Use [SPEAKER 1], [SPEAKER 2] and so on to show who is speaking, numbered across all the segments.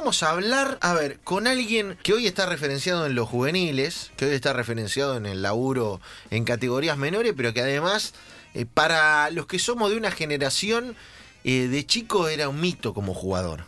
[SPEAKER 1] vamos a hablar, a ver, con alguien que hoy está referenciado en los juveniles, que hoy está referenciado en el laburo en categorías menores, pero que además, eh, para los que somos de una generación eh, de chicos, era un mito como jugador.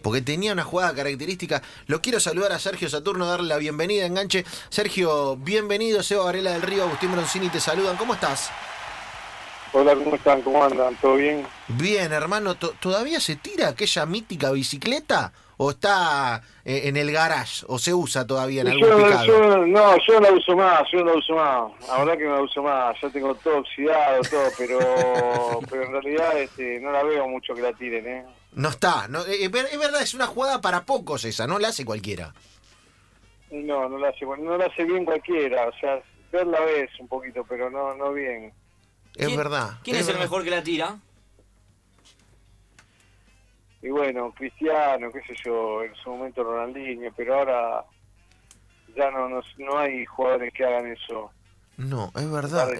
[SPEAKER 1] Porque tenía una jugada característica. Lo quiero saludar a Sergio Saturno, darle la bienvenida, enganche. Sergio, bienvenido. Seba Varela del Río, Agustín Broncini te saludan. ¿Cómo estás?
[SPEAKER 2] Hola, ¿cómo están? ¿Cómo andan? ¿Todo bien?
[SPEAKER 1] Bien, hermano. ¿Todavía se tira aquella mítica bicicleta? ¿O está eh, en el garage? ¿O se usa todavía en algún
[SPEAKER 2] yo,
[SPEAKER 1] picado?
[SPEAKER 2] Yo, no, yo no la uso más, yo no la uso más. La verdad que no la uso más. Ya tengo todo oxidado, todo, pero, pero en realidad este, no la veo mucho que la tiren, ¿eh?
[SPEAKER 1] No está. No, eh, es verdad, es una jugada para pocos esa, no la hace cualquiera.
[SPEAKER 2] No, no la hace, no la hace bien cualquiera. O sea, verla ves un poquito, pero no, no bien.
[SPEAKER 1] Es verdad.
[SPEAKER 3] ¿Quién es, el mejor que la tira?
[SPEAKER 2] Y bueno, Cristiano, qué sé yo, en su momento Ronaldinho, pero ahora ya no, no, hay jugadores que hagan eso.
[SPEAKER 1] No, es verdad.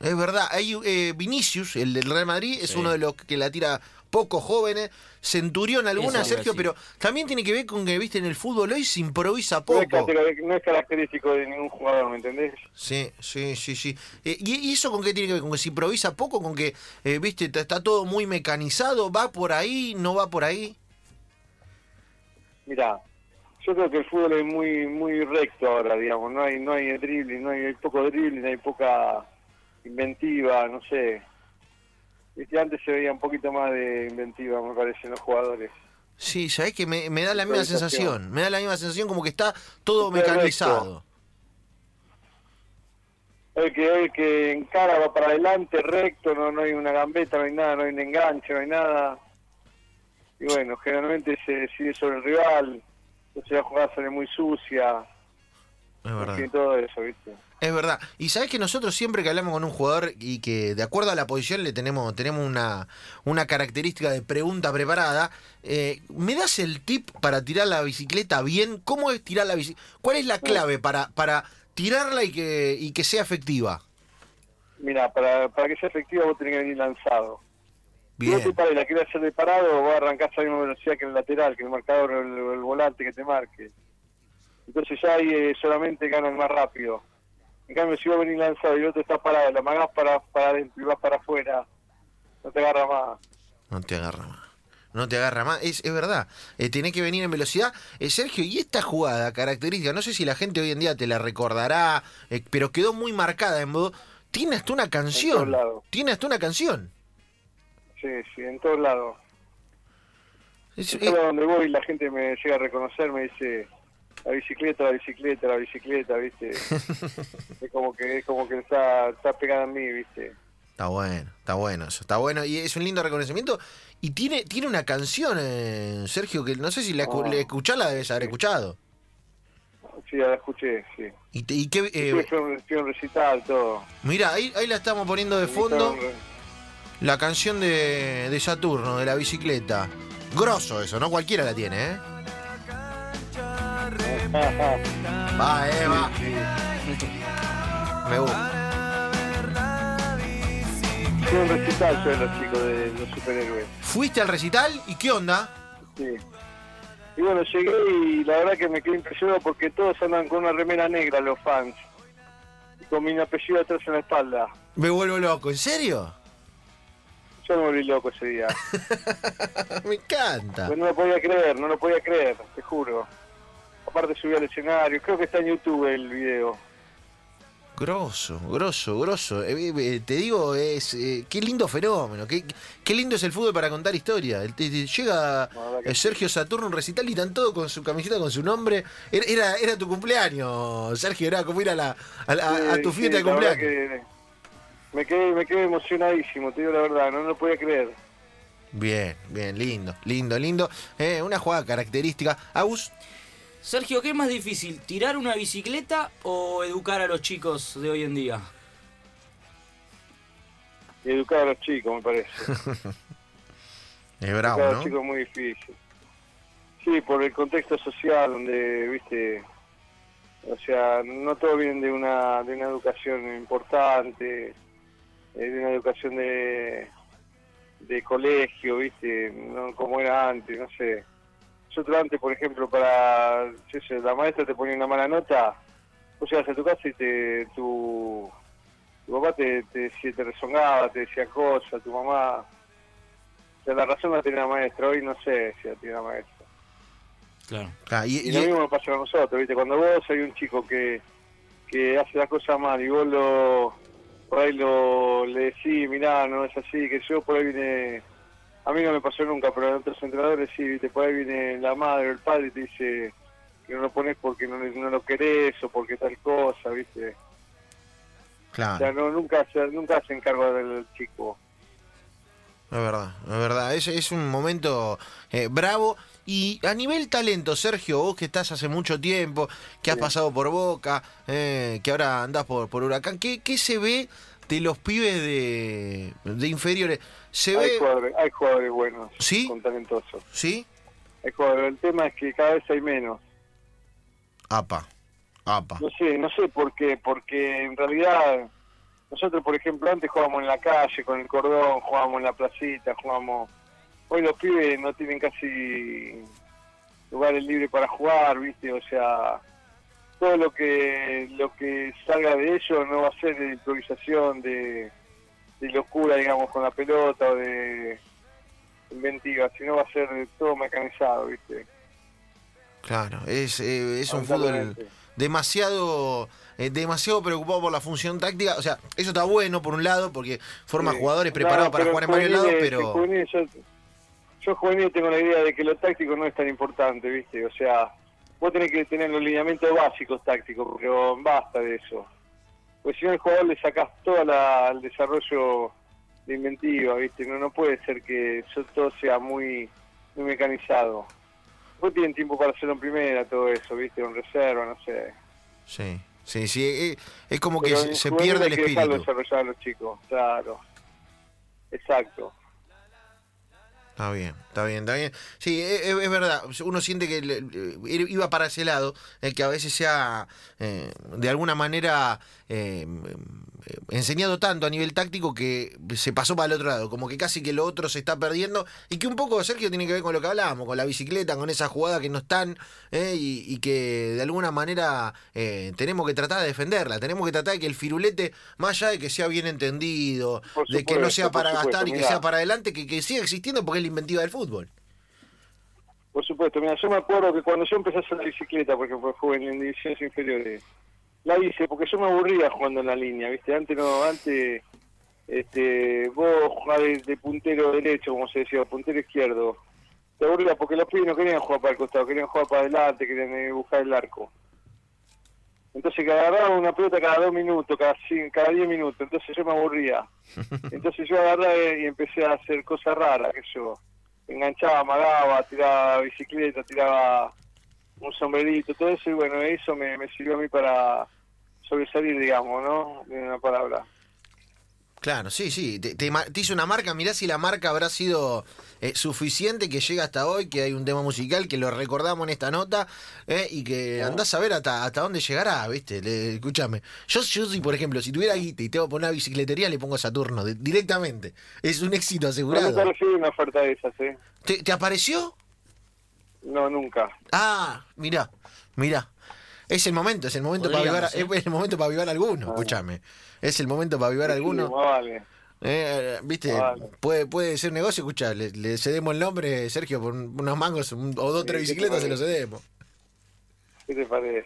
[SPEAKER 1] Es verdad. Hay eh, Vinicius, el del Real Madrid, es uno de los que la tira pocos jóvenes, Centurión alguna, Sergio, pero también tiene que ver con que, viste, en el fútbol hoy se improvisa poco.
[SPEAKER 2] No es, característico de ningún jugador, ¿me entendés?
[SPEAKER 1] Sí, sí, sí, sí. Eh, ¿Y eso con qué tiene que ver? ¿Con que se improvisa poco? ¿Con que, eh, viste, está todo muy mecanizado? ¿Va por ahí? ¿No va por ahí?
[SPEAKER 2] Mira, yo creo que el fútbol es muy muy recto ahora, digamos. No hay no hay dribbling, no hay, hay poco dribbling, hay poca inventiva, no sé que antes se veía un poquito más de inventiva, me parece, en los jugadores.
[SPEAKER 1] Sí, sabés que me, da la misma sensación, me da la misma sensación como que está todo mecanizado.
[SPEAKER 2] El que, el que encara va para adelante, recto, no, no hay una gambeta, no hay nada, no hay un enganche, no hay nada. Y bueno, generalmente se decide sobre el rival, la jugada sale muy sucia.
[SPEAKER 1] Es verdad.
[SPEAKER 2] Y todo eso, ¿viste?
[SPEAKER 1] Es verdad. Y sabes que nosotros siempre que hablamos con un jugador y que de acuerdo a la posición le tenemos, tenemos una, una característica de pregunta preparada, eh, ¿me das el tip para tirar la bicicleta bien? ¿Cómo es tirar la bicicleta? ¿Cuál es la clave para, para tirarla y que, y que sea efectiva?
[SPEAKER 2] Mira, para, para que sea efectiva vos tenés que venir lanzado. Bien. Si vos la querés hacer de parado, vos arrancás a la misma velocidad que el lateral, que el marcador o el, volante que te marque. Entonces ya ahí eh, solamente ganan más rápido. En cambio, si vos venís lanzado y el otro está parado, la mangas para, para adentro y vas para afuera, no te agarra más.
[SPEAKER 1] No te agarra más. No te agarra más, es, es verdad. Eh, tiene que venir en velocidad. Eh, Sergio, y esta jugada característica, no sé si la gente hoy en día te la recordará, eh, pero quedó muy marcada en modo. Tiene hasta una canción. Tiene hasta una canción.
[SPEAKER 2] Sí, sí, en todos lados. Es, en todo donde voy la gente me llega a reconocer, me dice, la bicicleta, la bicicleta, la bicicleta, ¿viste? es como que es como que está, está pegada en mí, ¿viste?
[SPEAKER 1] Está bueno, está bueno eso, está bueno y es un lindo reconocimiento. Y tiene tiene una canción, eh, Sergio, que no sé si la, ah. escuchás, la debes haber escuchado.
[SPEAKER 2] Sí, la escuché, sí.
[SPEAKER 1] ¿Y, y qué,
[SPEAKER 2] eh, fue un, recital, todo.
[SPEAKER 1] Mira, ahí, ahí la estamos poniendo de fondo. La canción de, de Saturno, de la bicicleta. Grosso eso, ¿no? Cualquiera la tiene, ¿eh? Va, Eva. Me gusta.
[SPEAKER 2] Fui un recital yo de los chicos de los superhéroes.
[SPEAKER 1] ¿Fuiste al recital? ¿Y qué onda?
[SPEAKER 2] Sí. Y bueno, llegué y la verdad que me quedé impresionado porque todos andan con una remera negra los fans. Y con mi apellido atrás en la espalda.
[SPEAKER 1] Me vuelvo loco, ¿en serio?
[SPEAKER 2] Yo me volví loco ese día.
[SPEAKER 1] me encanta.
[SPEAKER 2] Pues no lo podía creer, no lo podía creer, te juro. Aparte subí al escenario, creo que está en YouTube el video.
[SPEAKER 1] Grosso, grosso, grosso. Eh, eh, eh, te digo, es qué lindo fenómeno, qué, qué, lindo es el fútbol para contar historia. Llega Sergio Saturno un recital y tan todo con su camiseta con su nombre. Era, era tu cumpleaños, Sergio, era como ir a, la, a, tu fiesta de cumpleaños.
[SPEAKER 2] Me, quedé, me quedé emocionadísimo, te digo la verdad, no, no lo podía creer.
[SPEAKER 1] Bien, bien, lindo, lindo, lindo. una jugada característica. Agus.
[SPEAKER 3] Sergio, ¿qué es más difícil? ¿Tirar una bicicleta o educar a los chicos de hoy en día?
[SPEAKER 2] Educar a los chicos, me parece.
[SPEAKER 1] es bravo, educar a
[SPEAKER 2] los chicos es muy difícil. Sí, por el contexto social donde, viste, o sea, no todos vienen de una, de una educación importante, eh, de una educación de, de colegio, viste, no como era antes, no sé nosotros antes, por ejemplo, para, la maestra te ponía una mala nota, vos llegas a tu casa y te, tu, tu papá te, te, te rezongaba, te decía cosas, tu mamá... O sea, la razón la tenía la maestra, hoy no sé si la tiene la maestra.
[SPEAKER 3] Claro.
[SPEAKER 2] Ah, y, lo mismo pasa con nosotros, ¿viste? Cuando vos hay un chico que, que hace las cosas mal y vos lo, por ahí lo, le decís, mirá, no es así, que yo por ahí vine a mí no me pasó nunca, pero a otros entrenadores sí, ¿viste? por ahí viene la madre o el padre y te dice que no lo pones porque no, no lo querés o porque tal cosa, ¿viste?
[SPEAKER 1] Claro.
[SPEAKER 2] O sea, no, nunca, nunca se encarga del chico.
[SPEAKER 1] Es verdad, es verdad. Es, es un momento eh, bravo. Y a nivel talento, Sergio, vos que estás hace mucho tiempo, que has pasado por Boca, eh, que ahora andás por, por Huracán, ¿qué, ¿qué se ve de los pibes de, de inferiores? Se
[SPEAKER 2] hay,
[SPEAKER 1] ve...
[SPEAKER 2] jugadores, hay jugadores buenos,
[SPEAKER 1] ¿Sí?
[SPEAKER 2] con talentosos.
[SPEAKER 1] ¿Sí?
[SPEAKER 2] Hay jugadores. El tema es que cada vez hay menos.
[SPEAKER 1] Apa, apa.
[SPEAKER 2] No sé, no sé por qué, porque en realidad nosotros, por ejemplo, antes jugábamos en la calle con el cordón, jugábamos en la placita, jugábamos... Hoy los pibes no tienen casi lugares libres para jugar, ¿viste? O sea, todo lo que lo que salga de ellos no va a ser de improvisación, de, locura, digamos, con la pelota o de inventiva, sino va a ser todo mecanizado, ¿viste?
[SPEAKER 1] Claro, es, eh, es un fútbol demasiado eh, demasiado preocupado por la función táctica. O sea, eso está bueno por un lado, porque forma jugadores preparados para jugar en varios lados, pero...
[SPEAKER 2] yo, yo juvenil tengo la idea de que lo táctico no es tan importante, ¿viste? O sea, vos tenés que tener los lineamientos básicos tácticos, pero basta de eso. Pues si no al jugador le sacás todo la, el desarrollo de inventiva, ¿viste? No, no puede ser que eso todo sea muy, muy mecanizado. Vos tienen tiempo para hacerlo en primera, todo eso, ¿viste? En reserva, no sé.
[SPEAKER 1] Sí, sí, sí. Eh, es, como que se, pierde el espíritu.
[SPEAKER 2] Que desarrollar a los chicos, claro. Exacto.
[SPEAKER 1] Está bien, está bien, está bien. Sí, es, e, es verdad. Uno siente que iba para ese lado, el que a veces sea eh, de alguna manera eh, eh, enseñado tanto a nivel táctico que se pasó para el otro lado, como que casi que lo otro se está perdiendo y que un poco, Sergio, tiene que ver con lo que hablábamos, con la bicicleta, con esa jugada que no están eh, y, que de alguna manera eh, tenemos que tratar de defenderla, tenemos que tratar de que el firulete, más allá de que sea bien entendido, de que no sea para gastar y que sea para adelante, que, que siga existiendo porque es la inventiva del fútbol.
[SPEAKER 2] Por supuesto, mira, yo me acuerdo que cuando yo empecé a hacer la bicicleta, porque fue joven en divisiones inferiores, la hice porque yo me aburría jugando en la línea, ¿viste? Antes no, antes este, vos jugás de, puntero derecho, como se decía, puntero izquierdo. Te aburría porque los pibes no querían jugar para el costado, querían jugar para adelante, querían eh, buscar el arco. Entonces que agarraba una pelota cada dos minutos, cada cada diez minutos, entonces yo me aburría. Entonces yo agarré y empecé a hacer cosas raras, que yo enganchaba, amagaba, tiraba bicicleta, tiraba un sombrerito, todo eso, y bueno, eso me, me sirvió a mí para sobresalir, digamos, ¿no? De una palabra.
[SPEAKER 1] Claro, sí, sí. Te, te, hizo una marca, mirá si la marca habrá sido eh, suficiente que llega hasta hoy, que hay un tema musical que lo recordamos en esta nota eh, y que andás a ver hasta, hasta dónde llegará, ¿viste? Le, escúchame. Yo, yo sí, por ejemplo, si tuviera guita y tengo poner una bicicletería, le pongo Saturno directamente. Es un éxito asegurado.
[SPEAKER 2] No, nunca una oferta de esas, ¿eh?
[SPEAKER 1] ¿Te, ¿Te apareció?
[SPEAKER 2] No, nunca.
[SPEAKER 1] Ah, mirá, mirá. Es el momento, es el momento para avivar, ¿eh? es el momento para avivar alguno, escúchame. Es el momento para avivar alguno.
[SPEAKER 2] vale.
[SPEAKER 1] Eh, Viste, puede, puede ser negocio, escucha, le, cedemos el nombre, Sergio, por unos mangos o dos o tres bicicletas se lo cedemos.
[SPEAKER 2] ¿Qué te parece?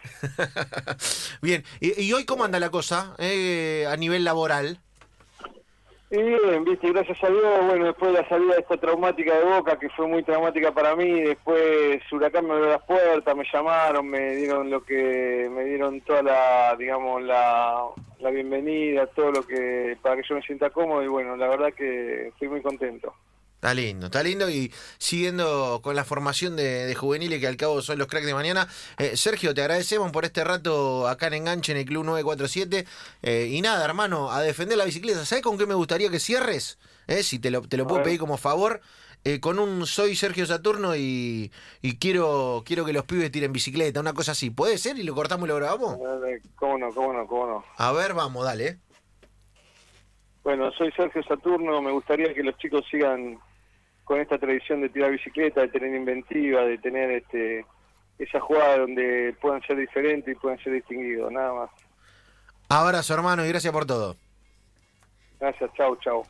[SPEAKER 1] Bien, ¿Y, hoy cómo anda la cosa eh, a nivel laboral?
[SPEAKER 2] Y bien, viste, gracias a Dios, bueno, después de la salida de esta traumática de Boca, que fue muy traumática para mí, después Huracán me abrió las puertas, me llamaron, me dieron lo que, me dieron toda la, digamos, la, la bienvenida, todo lo que, para que yo me sienta cómodo, y bueno, la verdad que estoy muy contento.
[SPEAKER 1] Está lindo, está lindo y siguiendo con la formación de, juveniles que al cabo son los cracks de mañana. Eh, Sergio, te agradecemos por este rato acá en Enganche en el Club 947. Eh, y nada, hermano, a defender la bicicleta. ¿Sabes con qué me gustaría que cierres? Eh, si te lo, te lo puedo pedir como favor. con un soy Sergio Saturno y, quiero quiero que los pibes tiren bicicleta, una cosa así. ¿Puede ser? ¿Y lo cortamos y lo grabamos?
[SPEAKER 2] ¿Cómo no? ¿Cómo no? ¿Cómo no?
[SPEAKER 1] A ver, vamos, dale.
[SPEAKER 2] Bueno, soy Sergio Saturno, me gustaría que los chicos sigan con esta tradición de tirar bicicleta, de tener inventiva, de tener este esa jugada donde puedan ser diferentes y puedan ser distinguidos, nada más.
[SPEAKER 1] Abrazo hermano y gracias por todo.
[SPEAKER 2] Gracias, chao, chao.